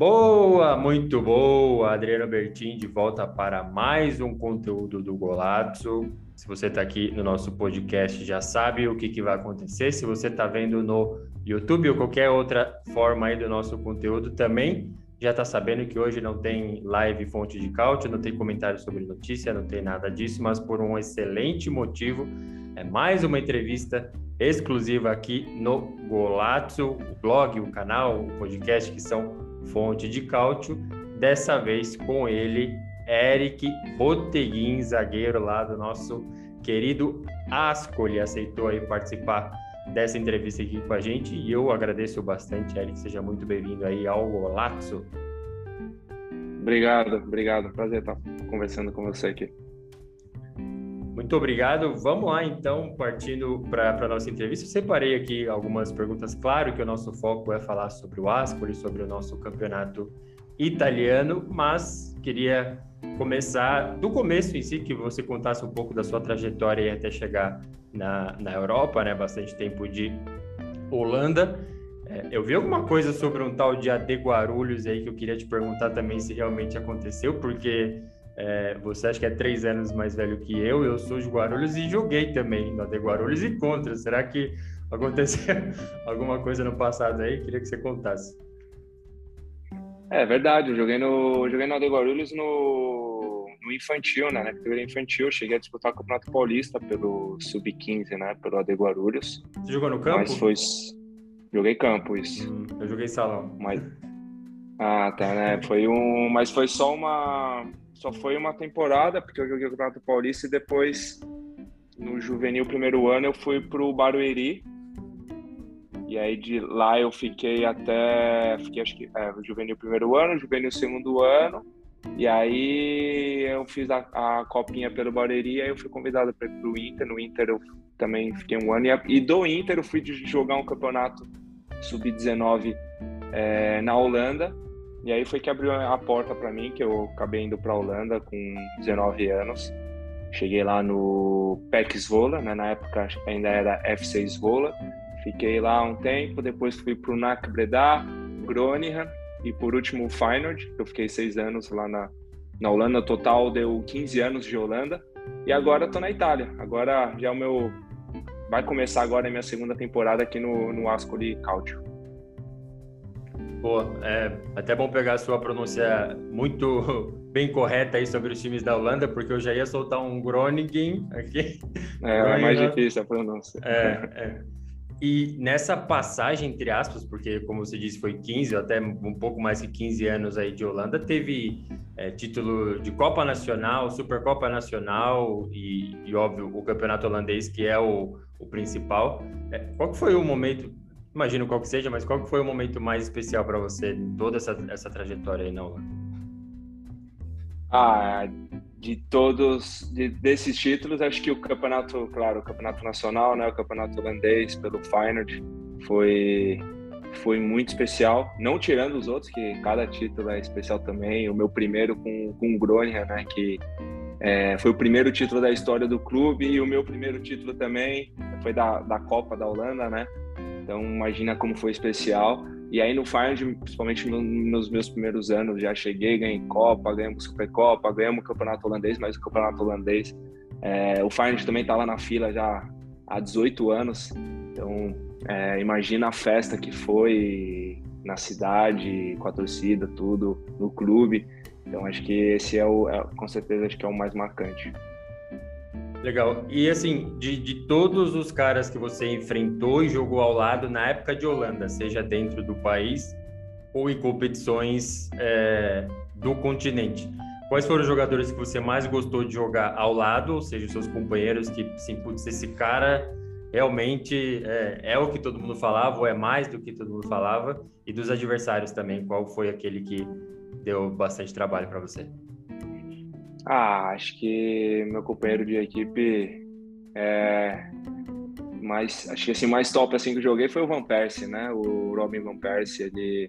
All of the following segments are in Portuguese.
Boa, muito boa, Adriano Bertin de volta para mais um conteúdo do Golazzo. Se você está aqui no nosso podcast, já sabe o que, que vai acontecer. Se você está vendo no YouTube ou qualquer outra forma aí do nosso conteúdo, também já está sabendo que hoje não tem live fonte de cálcio, não tem comentário sobre notícia, não tem nada disso, mas por um excelente motivo, é mais uma entrevista exclusiva aqui no Golazzo, o blog, o canal, o podcast que são fonte de cálcio, dessa vez com ele, Eric Boteguin, zagueiro lá do nosso querido Ascoli, aceitou aí participar dessa entrevista aqui com a gente e eu agradeço bastante, Eric, seja muito bem-vindo aí ao Golazzo. Obrigado, obrigado, prazer estar conversando com você aqui. Muito obrigado. Vamos lá, então, partindo para a nossa entrevista. Eu separei aqui algumas perguntas. Claro que o nosso foco é falar sobre o Ascoli, sobre o nosso campeonato italiano, mas queria começar do começo em si, que você contasse um pouco da sua trajetória até chegar na, na Europa, né? Bastante tempo de Holanda. É, eu vi alguma coisa sobre um tal de AD Guarulhos aí que eu queria te perguntar também se realmente aconteceu, porque é, você acha que é três anos mais velho que eu, eu sou de Guarulhos e joguei também no de Guarulhos e contra. Será que aconteceu alguma coisa no passado aí? Queria que você contasse. É verdade, eu joguei no, joguei Guarulhos no, no infantil, né? Na categoria infantil, cheguei a disputar o Campeonato Paulista pelo Sub-15, né? Pelo AD Guarulhos. Você jogou no campo? Mas foi. Joguei campo, isso. Hum, eu joguei salão. Mas. Ah, tá, né? Foi um. Mas foi só uma só foi uma temporada, porque eu joguei o Campeonato Paulista e depois, no juvenil primeiro ano, eu fui pro Barueri. E aí de lá eu fiquei até. Fiquei acho que. É, juvenil primeiro ano, juvenil segundo ano. E aí eu fiz a, a copinha pelo Barueri, aí eu fui convidado para ir pro Inter. No Inter eu também fiquei um ano. E, e do Inter eu fui jogar um campeonato sub-19 é, na Holanda. E aí foi que abriu a porta para mim, que eu acabei indo para Holanda com 19 anos. Cheguei lá no PEC Zwolle, né? na época ainda era FC Zwolle. Fiquei lá um tempo, depois fui para o NAC Breda, Groningen e por último o Feyenoord. Eu fiquei seis anos lá na, na Holanda, total deu 15 anos de Holanda. E agora estou na Itália. Agora já é o meu... Vai começar agora a minha segunda temporada aqui no, no Ascoli Calcio. Pô, é até bom pegar a sua pronúncia muito bem correta aí sobre os times da Holanda, porque eu já ia soltar um Groningen aqui. É, é mais difícil a pronúncia. É, é. E nessa passagem, entre aspas, porque como você disse, foi 15, até um pouco mais que 15 anos aí de Holanda, teve é, título de Copa Nacional, Supercopa Nacional e, e, óbvio, o Campeonato Holandês, que é o, o principal. É, qual foi o momento imagino qual que seja, mas qual que foi o momento mais especial para você em toda essa, essa trajetória aí na Holanda? Ah, de todos de, desses títulos, acho que o campeonato, claro, o campeonato nacional, né, o campeonato holandês pelo Feyenoord foi foi muito especial, não tirando os outros, que cada título é especial também. O meu primeiro com, com o Groningen, né, que é, foi o primeiro título da história do clube e o meu primeiro título também foi da, da Copa da Holanda, né? Então, imagina como foi especial. E aí no Feyenoord, principalmente no, nos meus primeiros anos, já cheguei, ganhei Copa, ganhamos Supercopa, ganhamos o Campeonato Holandês, mas o Campeonato Holandês, é, o Feyenoord também está lá na fila já há 18 anos. Então, é, imagina a festa que foi na cidade, com a torcida, tudo, no clube. Então, acho que esse é o, é, com certeza, acho que é o mais marcante. Legal. E assim, de, de todos os caras que você enfrentou e jogou ao lado na época de Holanda, seja dentro do país ou em competições é, do continente, quais foram os jogadores que você mais gostou de jogar ao lado, ou seja, os seus companheiros que, assim, putz, esse cara realmente é, é, o que todo mundo falava ou é mais do que todo mundo falava? E dos adversários também, qual foi aquele que deu bastante trabalho para você? Ah, acho que meu companheiro de equipe é mais, acho que assim mais top assim que eu joguei foi o Van Persie, né? O Robin Van Persie, ele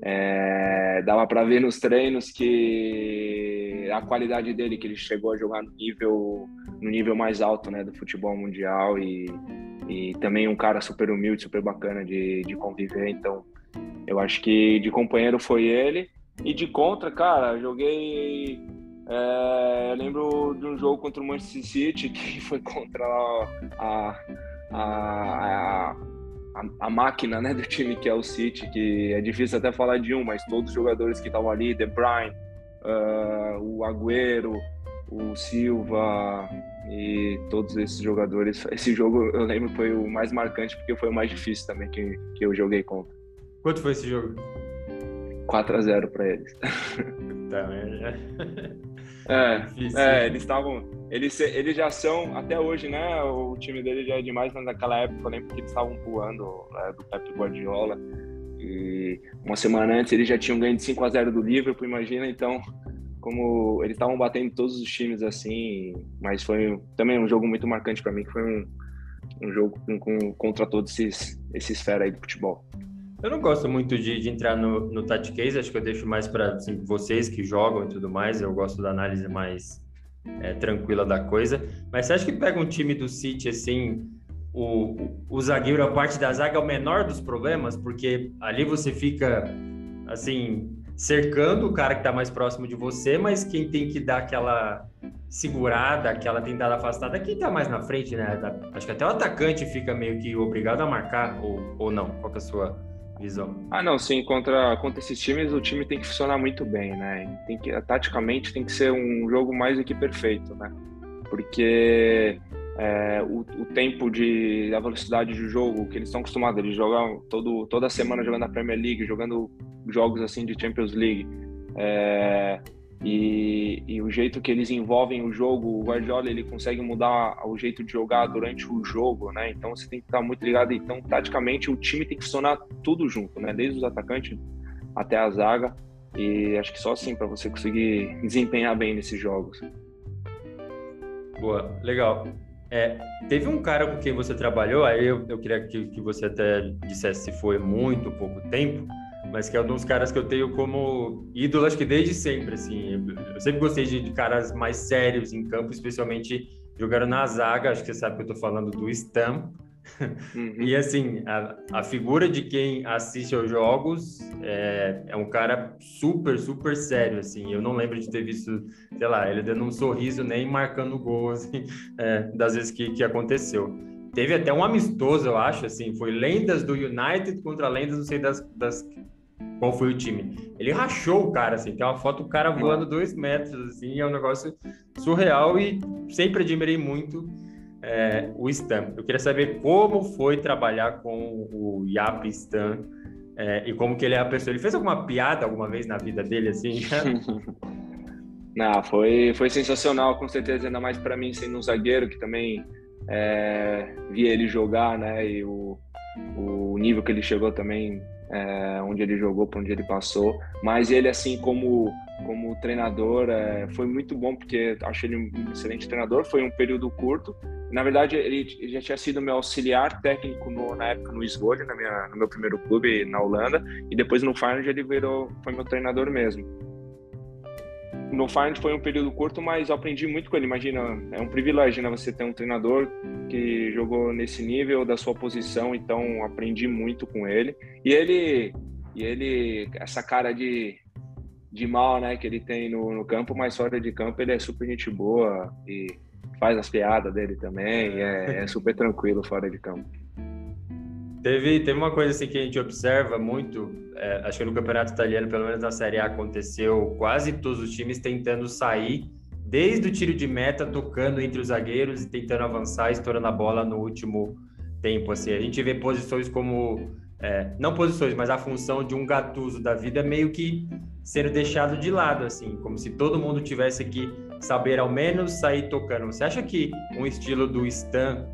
é, dava para ver nos treinos que a qualidade dele, que ele chegou a jogar no nível no nível mais alto, né, do futebol mundial e, e também um cara super humilde, super bacana de, de conviver. Então, eu acho que de companheiro foi ele e de contra, cara, joguei é, eu lembro de um jogo contra o Manchester City que foi contra a, a, a, a, máquina né, do time que é o City, que é difícil até falar de um, mas todos os jogadores que estavam ali, De Bruyne, uh, o Agüero, o Silva e todos esses jogadores. Esse jogo eu lembro foi o mais marcante porque foi o mais difícil também que, que eu joguei contra. Quanto foi esse jogo? 4 a 0 para eles. Tá, né? É, é, eles estavam. Eles, eles já são, até hoje, né? O time dele já é demais, mas naquela época eu lembro que eles estavam voando né, do Pep Guardiola. E uma semana antes eles já tinham ganho de 5 a 0 do Liverpool, imagina, então, como eles estavam batendo todos os times assim, mas foi também um jogo muito marcante para mim, que foi um, um jogo com, com, contra todos esses, esses fera aí do futebol. Eu não gosto muito de, de entrar no, no case, acho que eu deixo mais para assim, vocês que jogam e tudo mais. Eu gosto da análise mais é, tranquila da coisa. Mas você acha que pega um time do City assim, o, o, o zagueiro, a parte da zaga é o menor dos problemas? Porque ali você fica assim, cercando o cara que está mais próximo de você, mas quem tem que dar aquela segurada, aquela tentada afastada, quem está mais na frente, né? Acho que até o atacante fica meio que obrigado a marcar, ou, ou não? Qual é a sua visão? Ah, não, sim, contra, contra esses times o time tem que funcionar muito bem, né? Tem que, taticamente tem que ser um jogo mais do que perfeito, né? Porque é, o, o, tempo de a velocidade de jogo que eles estão acostumados, eles jogam todo, toda semana jogando a Premier League, jogando jogos assim de Champions League. É, e, e, o jeito que eles envolvem o jogo, o Guardiola ele consegue mudar o jeito de jogar durante o jogo, né? Então você tem que estar muito ligado. Então, taticamente, o time tem que funcionar tudo junto, né? Desde os atacantes até a zaga. E acho que só assim para você conseguir desempenhar bem nesses jogos. Boa, legal. É, teve um cara com quem você trabalhou, aí eu, eu queria que, que você até dissesse se foi muito pouco tempo, mas que é um dos caras que eu tenho como ídolo, acho que desde sempre, assim. Eu sempre gostei de, de caras mais sérios em campo, especialmente jogando na zaga, acho que você sabe que eu tô falando do Stam. Uhum. E assim, a, a, figura de quem assiste aos jogos é, é, um cara super, super sério, assim. Eu não lembro de ter visto, sei lá, ele dando um sorriso nem marcando gol, assim, é, das vezes que, que aconteceu. Teve até um amistoso, eu acho, assim, foi lendas do United contra lendas, não sei das, das qual foi o time. Ele rachou o cara, assim, tem uma foto do cara voando dois metros, assim, é um negócio surreal e sempre admirei muito é, o Stan. Eu queria saber como foi trabalhar com o Yap Stan é, e como que ele é a pessoa. Ele fez alguma piada alguma vez na vida dele, assim? Não, foi, foi sensacional, com certeza, ainda mais para mim sendo um zagueiro que também é, via ele jogar, né, e o, o nível que ele chegou também é, onde ele jogou, por onde ele passou. Mas ele, assim, como, como treinador, é, foi muito bom, porque acho ele um excelente treinador. Foi um período curto. Na verdade, ele já tinha sido meu auxiliar técnico no, na época no Esgolho, na minha, no meu primeiro clube na Holanda. E depois no Feyenoord ele virou, foi meu treinador mesmo no Feyenoord foi um período curto, mas eu aprendi muito com ele. Imagina, é um privilégio, né? Você ter um treinador que jogou nesse nível da sua posição, então aprendi muito com ele. E ele, e ele, essa cara de, de mal, né, que ele tem no, no campo, mas fora de campo ele é super gente boa e faz as piadas dele também. É, é super tranquilo fora de campo. Teve, teve uma coisa assim que a gente observa muito, é, acho que no campeonato italiano, pelo menos na Série A, aconteceu quase todos os times tentando sair desde o tiro de meta, tocando entre os zagueiros e tentando avançar, estourando a bola no último tempo. Assim. A gente vê posições como, é, não posições, mas a função de um gatuso da vida meio que sendo deixado de lado, assim, como se todo mundo tivesse que saber ao menos sair tocando. Você acha que um estilo do Stan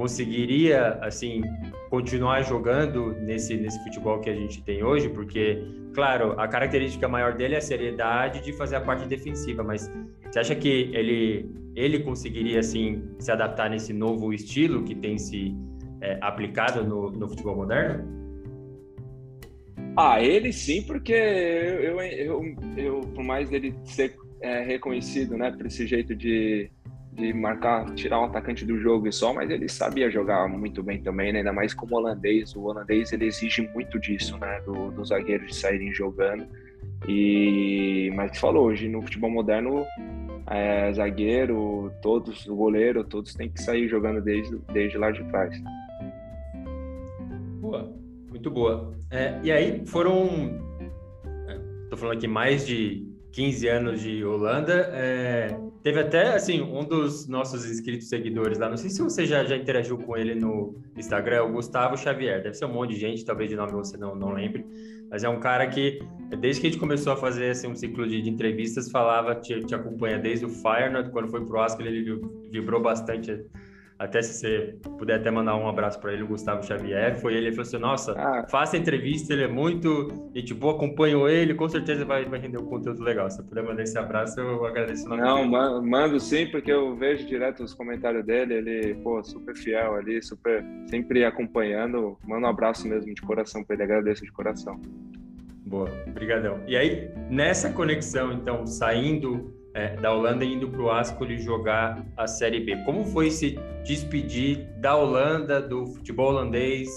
conseguiria, assim, continuar jogando nesse, nesse futebol que a gente tem hoje? Porque, claro, a característica maior dele é a seriedade de fazer a parte defensiva, mas você acha que ele, ele conseguiria, assim, se adaptar nesse novo estilo que tem se é, aplicado no, no futebol moderno? Ah, ele sim, porque eu, eu, eu, eu por mais dele ser é, reconhecido, né, por esse jeito de, de marcar, tirar um atacante do jogo e só, mas ele sabia jogar muito bem também, né? ainda mais como holandês. O holandês ele exige muito disso, né, dos do zagueiros de saírem jogando. E mas falou hoje no futebol moderno, é, zagueiro, todos, o goleiro, todos têm que sair jogando desde, desde lá de trás. Boa, muito boa. É, e aí foram, estou é, falando aqui mais de 15 anos de Holanda. É, teve até, assim, um dos nossos inscritos seguidores lá, não sei se você já, já interagiu com ele no Instagram, é o Gustavo Xavier. Deve ser um monte de gente, talvez de nome você não, não lembre, mas é um cara que, desde que a gente começou a fazer assim, um ciclo de, de entrevistas, falava, te, te acompanha desde o Feyenoord, quando foi pro Ascoli, ele vibrou bastante até se você puder até mandar um abraço para ele, o Gustavo Xavier, foi ele, ele falou assim, nossa, ah. faça entrevista, ele é muito gente boa, acompanho ele, com certeza vai, vai render um conteúdo legal. Se puder mandar esse abraço, eu agradeço. Não, mando sim, porque eu vejo direto os comentários dele, ele, pô, super fiel ali, super, sempre acompanhando, manda um abraço mesmo de coração para ele, agradeço de coração. Boa, obrigadão. E aí, nessa conexão, então, saindo é, da Holanda indo para o Ascoli jogar a Série B. Como foi se despedir da Holanda, do futebol holandês,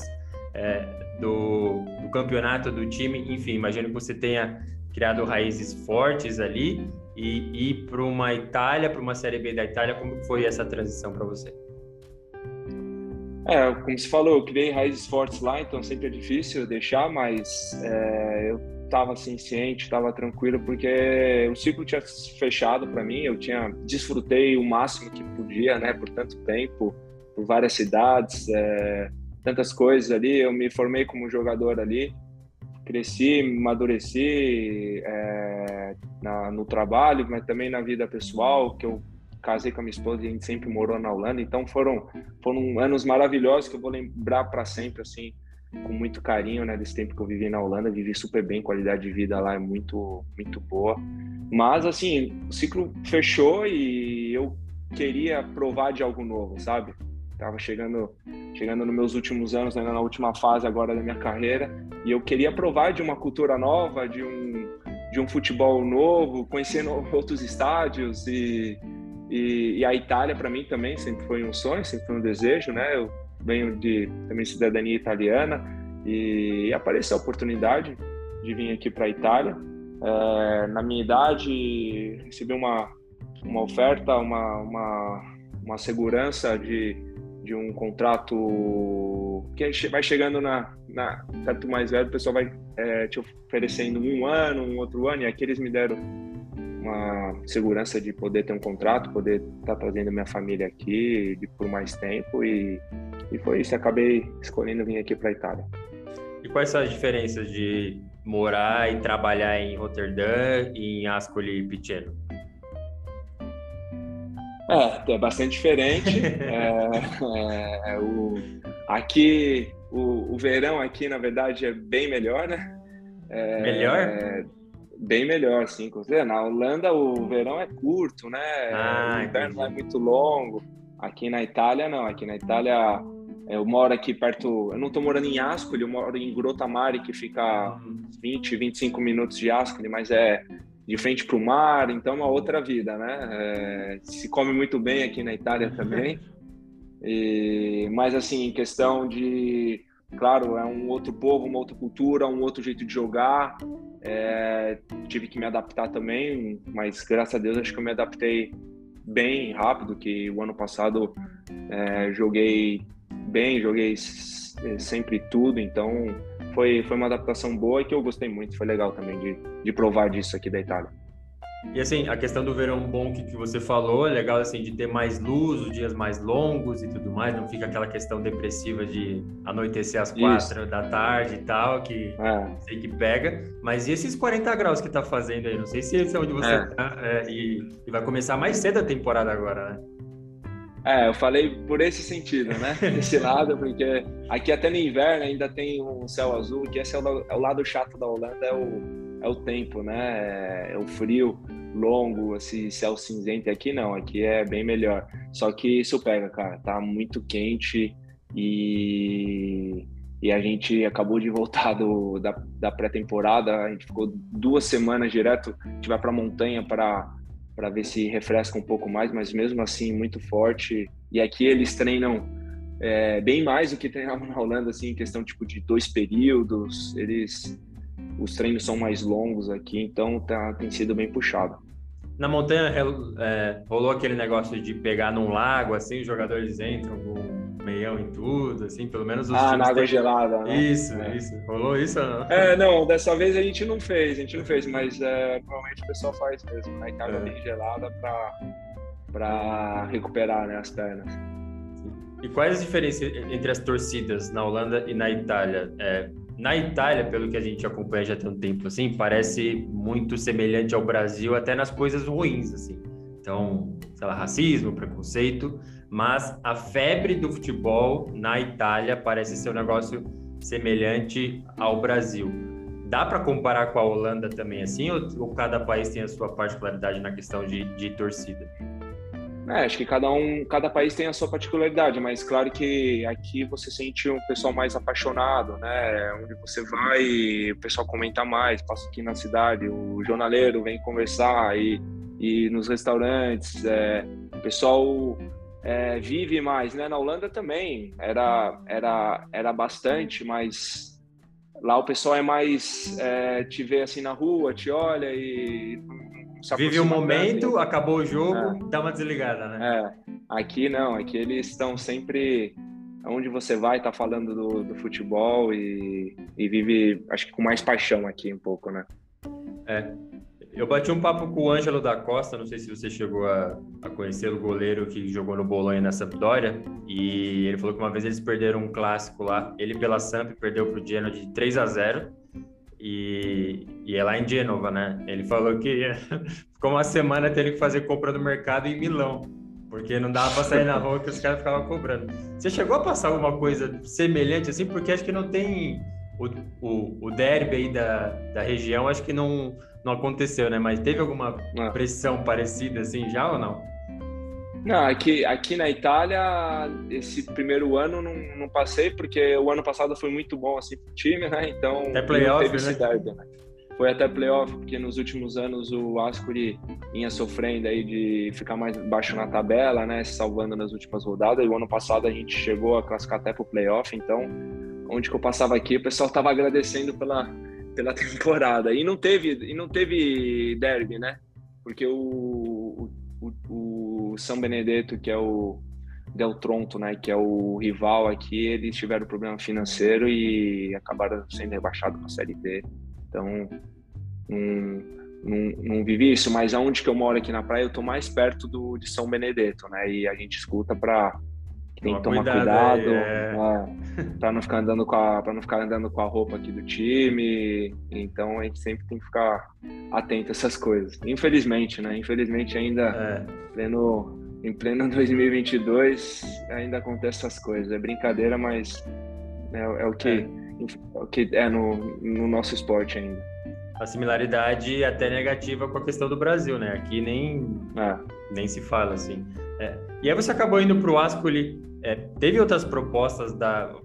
é, do, do, campeonato do time? Enfim, imagino que você tenha criado raízes fortes ali e ir para uma Itália, para uma Série B da Itália. Como foi essa transição para você? É, como você falou, eu criei raízes fortes lá, então sempre é difícil deixar, mas é, eu estava assim ciente, estava tranquilo porque o ciclo tinha fechado para mim, eu tinha desfrutei o máximo que podia, né, por tanto tempo, por várias cidades, é, tantas coisas ali, eu me formei como jogador ali, cresci, amadureci é, na, no trabalho, mas também na vida pessoal, que eu casei com a minha esposa e a gente sempre morou na Holanda, então foram foram anos maravilhosos que eu vou lembrar para sempre assim com muito carinho, né, desse tempo que eu vivi na Holanda, vivi super bem, qualidade de vida lá é muito, muito boa. Mas, assim, o ciclo fechou e eu queria provar de algo novo, sabe? Tava chegando, chegando nos meus últimos anos, né, na última fase agora da minha carreira, e eu queria provar de uma cultura nova, de um, de um futebol novo, conhecendo outros estádios e, e, e a Itália para mim também sempre foi um sonho, sempre foi um desejo, né? Eu venho de também cidadania italiana e apareceu a oportunidade de vir aqui para a Itália. É, na minha idade, recebi uma, uma oferta, uma, uma, uma segurança de, de um contrato que vai chegando na, na certo mais velho, o pessoal vai é, te oferecendo um ano, um outro ano, e aqui eles me deram uma segurança de poder ter um contrato, poder estar tá trazendo minha família aqui por mais tempo e e foi isso, acabei escolhendo vir aqui para a Itália. E quais são as diferenças de morar e trabalhar em Roterdã e em Ascoli Piceno? É, é bastante diferente. é, é, é, o, aqui, o, o, verão aqui, na verdade, é bem melhor, né? É, melhor? bem melhor, sim. Na Holanda, o verão é curto, né? Ah, o inverno não é muito longo. Aqui na Itália, não. Aqui na Itália, eu moro aqui perto. Eu não estou morando em Ascoli, eu moro em Grotamari, que fica 20, 25 minutos de Ascoli, mas é de frente para o mar, então é uma outra vida, né? É, se come muito bem aqui na Itália também. E, mas, assim, em questão de. Claro, é um outro povo, uma outra cultura, um outro jeito de jogar. É, tive que me adaptar também, mas graças a Deus acho que eu me adaptei bem rápido, que o ano passado é, joguei bem, joguei sempre tudo, então foi, foi uma adaptação boa e que eu gostei muito, foi legal também de, de provar disso aqui da Itália. E assim, a questão do verão bom que, que você falou, é legal assim de ter mais luz, os dias mais longos e tudo mais, não fica aquela questão depressiva de anoitecer às quatro Isso. da tarde e tal, que é. sei que pega. Mas e esses 40 graus que tá fazendo aí? Não sei se esse é onde você é. tá, é, e, e vai começar mais cedo a temporada agora, né? É, eu falei por esse sentido, né? Esse lado, porque aqui até no inverno ainda tem um céu azul, que esse é o, é o lado chato da Holanda, é o, é o tempo, né? É o frio longo, esse céu cinzento. Aqui não, aqui é bem melhor. Só que isso pega, cara. Tá muito quente e, e a gente acabou de voltar do, da, da pré-temporada. A gente ficou duas semanas direto. A gente vai pra montanha para para ver se refresca um pouco mais, mas mesmo assim muito forte. E aqui eles treinam é, bem mais do que treinavam na Holanda, assim, em questão tipo de dois períodos. Eles os treinos são mais longos aqui, então tá, tem sido bem puxado. Na montanha é, rolou aquele negócio de pegar num lago, assim, os jogadores entram com meião em tudo, assim, pelo menos os Ah, na água gelada, né? Isso, é. isso. Rolou isso ou não? É, não, dessa vez a gente não fez, a gente não fez, mas é, provavelmente o pessoal faz mesmo, né? Que água é. bem gelada pra, pra recuperar né, as pernas. E quais as diferenças entre as torcidas na Holanda e na Itália? É, na Itália, pelo que a gente acompanha já tem um tempo, assim, parece muito semelhante ao Brasil, até nas coisas ruins, assim. Então, sei lá, racismo, preconceito, mas a febre do futebol na Itália parece ser um negócio semelhante ao Brasil. Dá para comparar com a Holanda também assim, ou, ou, cada país tem a sua particularidade na questão de, de torcida? É, acho que cada um, cada país tem a sua particularidade, mas claro que aqui você sente um pessoal mais apaixonado, né? Onde você vai, o pessoal comenta mais, passa aqui na cidade, o jornaleiro vem conversar e, e nos restaurantes, é, o pessoal é, vive mais, né? Na Holanda também era, era, era bastante, mas lá o pessoal é mais é, te vê assim na rua, te olha e vive o momento, acabou o jogo, é. dá uma desligada, né? É. Aqui não, aqui eles estão sempre onde você vai, tá falando do, do futebol e, e vive, acho que com mais paixão aqui um pouco, né? É. Eu bati um papo com o Ângelo da Costa, não sei se você chegou a, a conhecer o goleiro que jogou no Bolonha na Sampdoria, e ele falou que uma vez eles perderam um clássico lá, ele pela Samp perdeu para o Genoa de 3 a 0 e, e é lá em Gênova, né? Ele falou que ficou uma semana tendo que fazer compra no mercado em Milão, porque não dava para sair na rua que os caras ficavam cobrando. Você chegou a passar alguma coisa semelhante assim? Porque acho que não tem o, o, o derby aí da, da região, acho que não não aconteceu, né? Mas teve alguma não. pressão parecida assim já ou não? Não, aqui, aqui na Itália, esse primeiro ano não, não passei, porque o ano passado foi muito bom assim pro time, né? Então. Até playoff, né? Derby, né? Foi até playoff, porque nos últimos anos o Ascoli vinha sofrendo aí de ficar mais baixo na tabela, né? Se salvando nas últimas rodadas. E o ano passado a gente chegou a classificar até pro playoff, então onde que eu passava aqui, o pessoal estava agradecendo pela, pela temporada. E não teve, e não teve derby, né? Porque o, o, o São Benedetto, que é o Del Tronto, né, que é o rival aqui, eles tiveram problema financeiro e acabaram sendo rebaixados para a Série B. Então, não, vivi isso, mas aonde que eu moro aqui na praia, eu tô mais perto do, de São Benedetto, né, e a gente escuta para tem que tomar cuidado, cuidado é... é, para não ficar andando com a para não ficar andando com a roupa aqui do time. Então a gente sempre tem que ficar atento a essas coisas. Infelizmente, né? Infelizmente ainda é. pleno em pleno 2022 ainda acontece essas coisas. É brincadeira, mas é, é o que é. é o que é no, no nosso esporte ainda. A similaridade até negativa com a questão do Brasil, né? Aqui nem nem se fala assim. E aí você acabou indo para o Ascoli é, teve outras propostas da,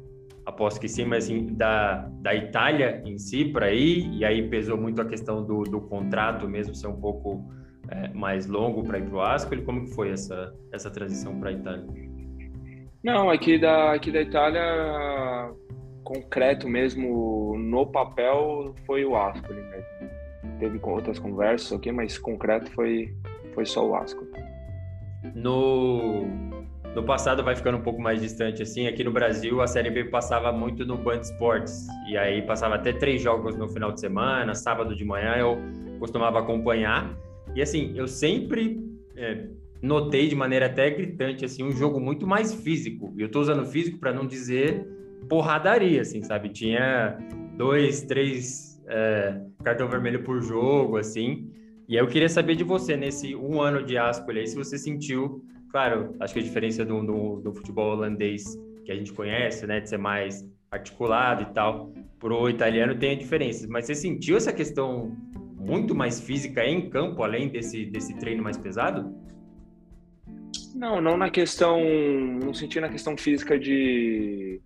aposto que sim, mas assim, da, da Itália em si para ir, e aí pesou muito a questão do, do contrato mesmo ser um pouco é, mais longo para ir para o Ascoli. Como que foi essa, essa transição para a Itália? Não, aqui da, aqui da Itália, concreto mesmo, no papel, foi o Ascoli mesmo. Teve outras conversas aqui, mas concreto foi, foi só o Ascoli. No, no passado vai ficando um pouco mais distante assim. Aqui no Brasil a Série B passava muito no Band Esportes e aí passava até três jogos no final de semana, sábado de manhã eu costumava acompanhar e assim eu sempre é, notei de maneira até gritante assim um jogo muito mais físico. E eu estou usando físico para não dizer porradaria, assim, sabe? Tinha dois, três é, cartão vermelho por jogo, assim. E aí eu queria saber de você, nesse um ano de Ascoli, se você sentiu, claro, acho que a diferença do, do, do futebol holandês que a gente conhece, né, de ser mais articulado e tal, pro italiano tem a diferença. Mas você sentiu essa questão muito mais física em campo, além desse, desse treino mais pesado? Não, não na questão, não senti na questão física de,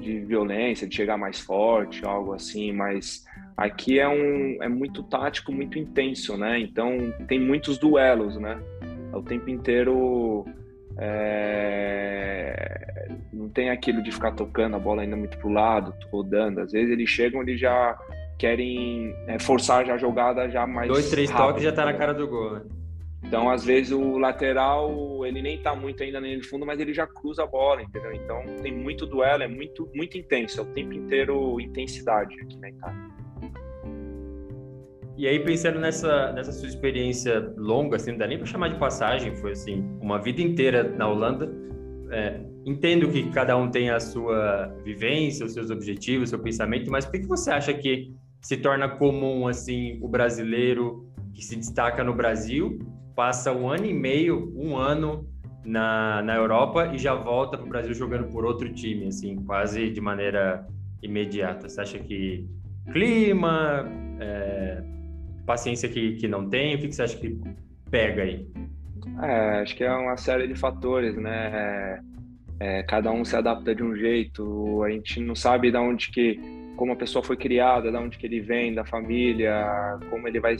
de violência, de chegar mais forte, algo assim, mas aqui é um é muito tático, muito intenso, né? Então tem muitos duelos, né? O tempo inteiro é... não tem aquilo de ficar tocando a bola ainda muito pro lado, rodando. Às vezes eles chegam, eles já querem é, forçar já a jogada já mais dois, três rápido, toques já tá na cara do gol. Né? Então, às vezes, o lateral, ele nem tá muito ainda no fundo, mas ele já cruza a bola, entendeu? Então, tem muito duelo, é muito, muito intenso, é o tempo inteiro intensidade aqui na Itália. E aí, pensando nessa, nessa sua experiência longa, assim, não dá nem para chamar de passagem, foi assim, uma vida inteira na Holanda. É, entendo que cada um tem a sua vivência, os seus objetivos, seu pensamento, mas por que você acha que se torna comum, assim, o brasileiro que se destaca no Brasil passa um ano e meio, um ano na, na Europa e já volta para o Brasil jogando por outro time, assim, quase de maneira imediata. Você acha que clima, é, paciência que, que não tem, o que, que você acha que pega aí? É, acho que é uma série de fatores, né? É, cada um se adapta de um jeito, a gente não sabe de onde que, como a pessoa foi criada, de onde que ele vem, da família, como ele vai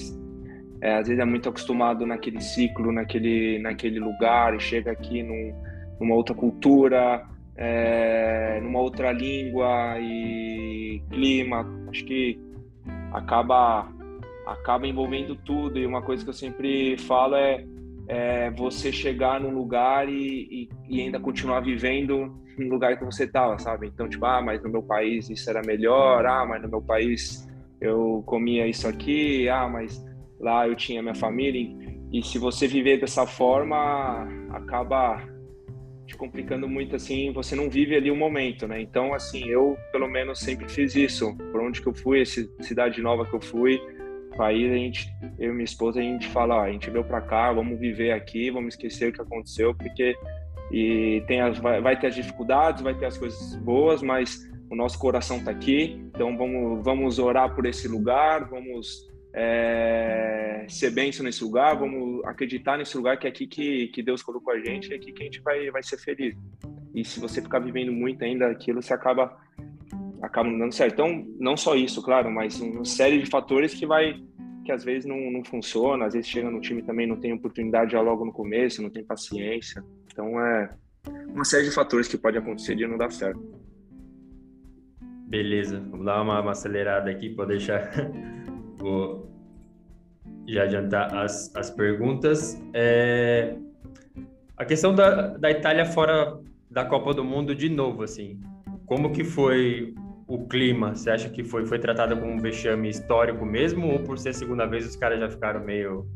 é, às vezes é muito acostumado naquele ciclo, naquele, naquele lugar e chega aqui num, numa outra cultura, é, numa outra língua e clima. Acho que acaba acaba envolvendo tudo e uma coisa que eu sempre falo é, é você chegar num lugar e, e, e, ainda continuar vivendo no lugar que você estava, sabe? Então, tipo, ah, mas no meu país isso era melhor, ah, mas no meu país eu comia isso aqui, ah, mas lá eu tinha minha família. E se você viver dessa forma, acaba te complicando muito assim, você não vive ali o momento, né? Então, assim, eu pelo menos sempre fiz isso. Por onde que eu fui, essa cidade nova que eu fui, país, a gente, eu e minha esposa, a gente fala, ó, a gente veio para cá, vamos viver aqui, vamos esquecer o que aconteceu, porque e tem as, vai, vai ter as dificuldades, vai ter as coisas boas, mas o nosso coração está aqui, então vamos, vamos orar por esse lugar, vamos é, ser bênção nesse lugar, vamos acreditar nesse lugar que é aqui que, que Deus colocou a gente, é aqui que a gente vai, vai ser feliz. E se você ficar vivendo muito ainda aquilo, você acaba acaba não dando certo. Então, não só isso, claro, mas uma série de fatores que vai que às vezes não, não funciona, às vezes chega no time também não tem oportunidade já logo no começo, não tem paciência. Então é uma série de fatores que pode acontecer de não dar certo. Beleza, vamos dar uma, uma acelerada aqui para deixar Vou já adiantar as, as perguntas. É... A questão da, da Itália fora da Copa do Mundo de novo, assim, como que foi o clima? Você acha que foi, foi tratado como um vexame histórico mesmo ou por ser a segunda vez os caras já ficaram meio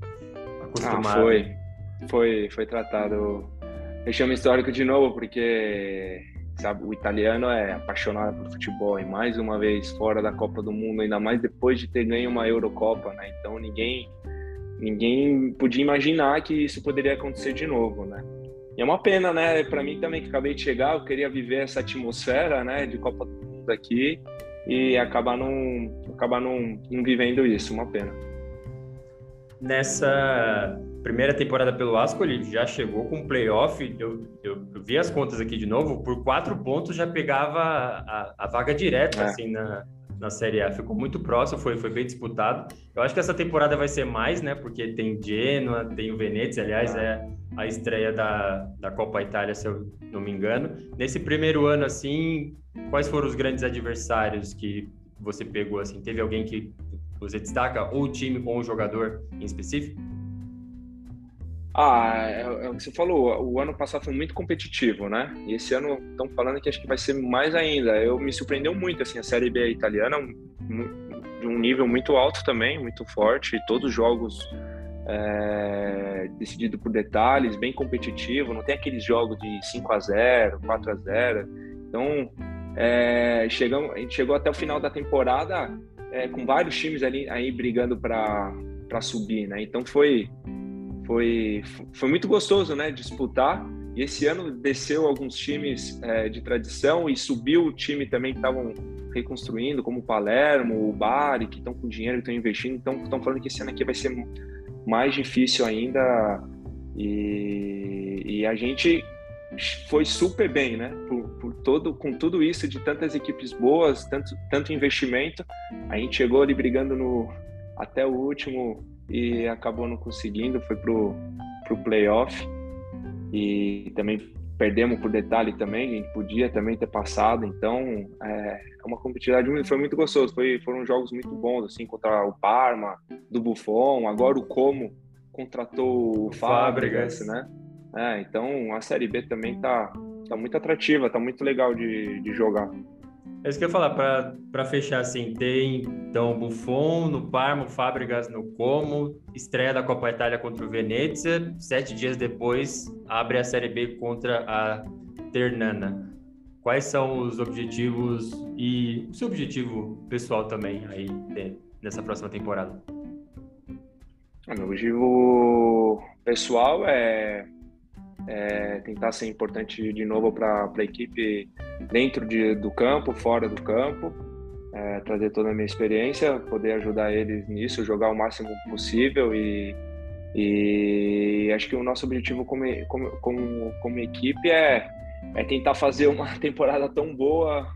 acostumados? Ah, foi, foi, foi tratado vexame histórico de novo porque sabe? O italiano é apaixonado por futebol e mais uma vez fora da Copa do Mundo, ainda mais depois de ter ganho uma Eurocopa, né? Então ninguém ninguém podia imaginar que isso poderia acontecer de novo, né? E é uma pena, né? Para mim também que acabei de chegar, eu queria viver essa atmosfera, né, de Copa Mundo aqui e acabar não acabar não, não vivendo isso, uma pena. Nessa primeira temporada pelo Asco, ele já chegou com playoff. Eu, eu, eu, vi as contas aqui de novo, por quatro pontos já pegava a, a vaga direta é. assim na, na Série A. Ficou muito próximo, foi, foi bem disputado. Eu acho que essa temporada vai ser mais, né? Porque tem Genoa, tem o Venezia, aliás, é a estreia da, da Copa Itália, se eu não me engano. Nesse primeiro ano, assim, quais foram os grandes adversários que você pegou? Assim, teve alguém que você destaca, ou o time, ou um jogador em específico? Ah, é, é, o que você falou, o ano passado foi muito competitivo, né? E esse ano estão falando que acho que vai ser mais ainda. Eu me surpreendeu muito, assim, a Série B italiana de um nível muito alto também, muito forte, todos os jogos é, decidido por detalhes, bem competitivo, não tem aqueles jogos de 5 a 0 4 a 0 Então, é, chegamos, a gente chegou até o final da temporada é, com vários times ali aí brigando para para subir, né? Então foi, foi, foi muito gostoso, né? Disputar. E esse ano desceu alguns times é, de tradição e subiu o time também que estavam reconstruindo, como o Palermo, o Bari, que estão com dinheiro, estão investindo. Então estão falando que esse ano aqui vai ser mais difícil ainda. E, e a gente foi super bem, né? Por, por, todo, com tudo isso de tantas equipes boas, tanto, tanto investimento, a gente chegou ali brigando no até o último e acabou não conseguindo, foi pro pro playoff e também perdemos por detalhe também, a gente podia também ter passado, então é, é uma competitividade foi muito gostoso, foi, foram jogos muito bons assim contra o Parma, do Buffon, agora o Como contratou o Fábricas, Fábricas, né? É, então a Série B também tá, tá muito atrativa, tá muito legal de, de jogar. É isso que eu ia falar, para fechar assim, tem então Buffon no Parma, Fábricas no Como, estreia da Copa Itália contra o Venezia, sete dias depois abre a Série B contra a Ternana. Quais são os objetivos e o seu objetivo pessoal também aí nessa próxima temporada? O meu objetivo pessoal é é, tentar ser importante de novo para a equipe dentro de, do campo, fora do campo, é, trazer toda a minha experiência, poder ajudar eles nisso, jogar o máximo possível e, e acho que o nosso objetivo como, como, como, como equipe é, é tentar fazer uma temporada tão boa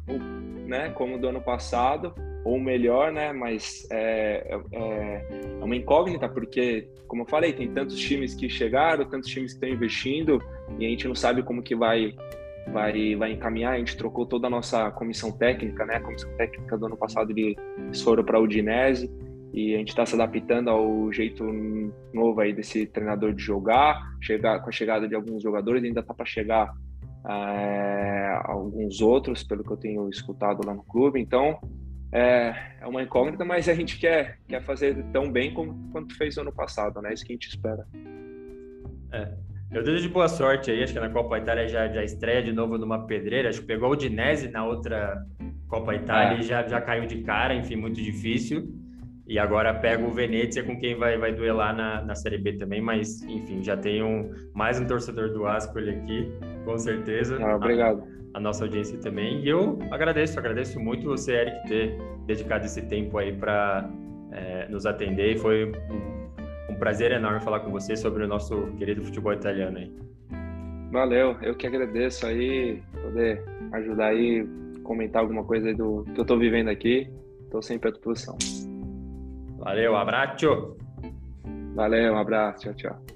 né, como do ano passado ou melhor, né? Mas é, é, é, uma incógnita, porque, como eu falei, tem tantos times que chegaram, tantos times que estão investindo, e a gente não sabe como que vai, vai, vai encaminhar. A gente trocou toda a nossa comissão técnica, né? A comissão técnica do ano passado eles foram para a Udinese, e a gente está se adaptando ao jeito novo aí desse treinador de jogar, chegar com a chegada de alguns jogadores, ainda está para chegar é, alguns outros, pelo que eu tenho escutado lá no clube. Então, é, é uma incógnita, mas a gente quer, quer fazer tão bem como quanto fez ano passado, né? É isso que a gente espera. É. Eu desejo boa sorte aí, acho que na Copa Itália já, já estreia de novo numa pedreira, acho que pegou o Dinese na outra Copa Itália é. e já, já caiu de cara, enfim, muito difícil. E agora pega o Venezia com quem vai, vai duelar na, na Série B também, mas enfim, já tem um, mais um torcedor do Ascoli aqui, com certeza. Ah, obrigado. A, nossa audiência também. E eu agradeço, agradeço muito você, Eric, ter dedicado esse tempo aí para é, nos atender. Foi um, um prazer enorme falar com você sobre o nosso querido futebol italiano aí. Valeu, eu que agradeço aí, poder ajudar aí, comentar alguma coisa aí do que eu estou vivendo aqui. Estou sempre à disposição. Valeu, abraço. Valeu, um abraço. Tchau, tchau.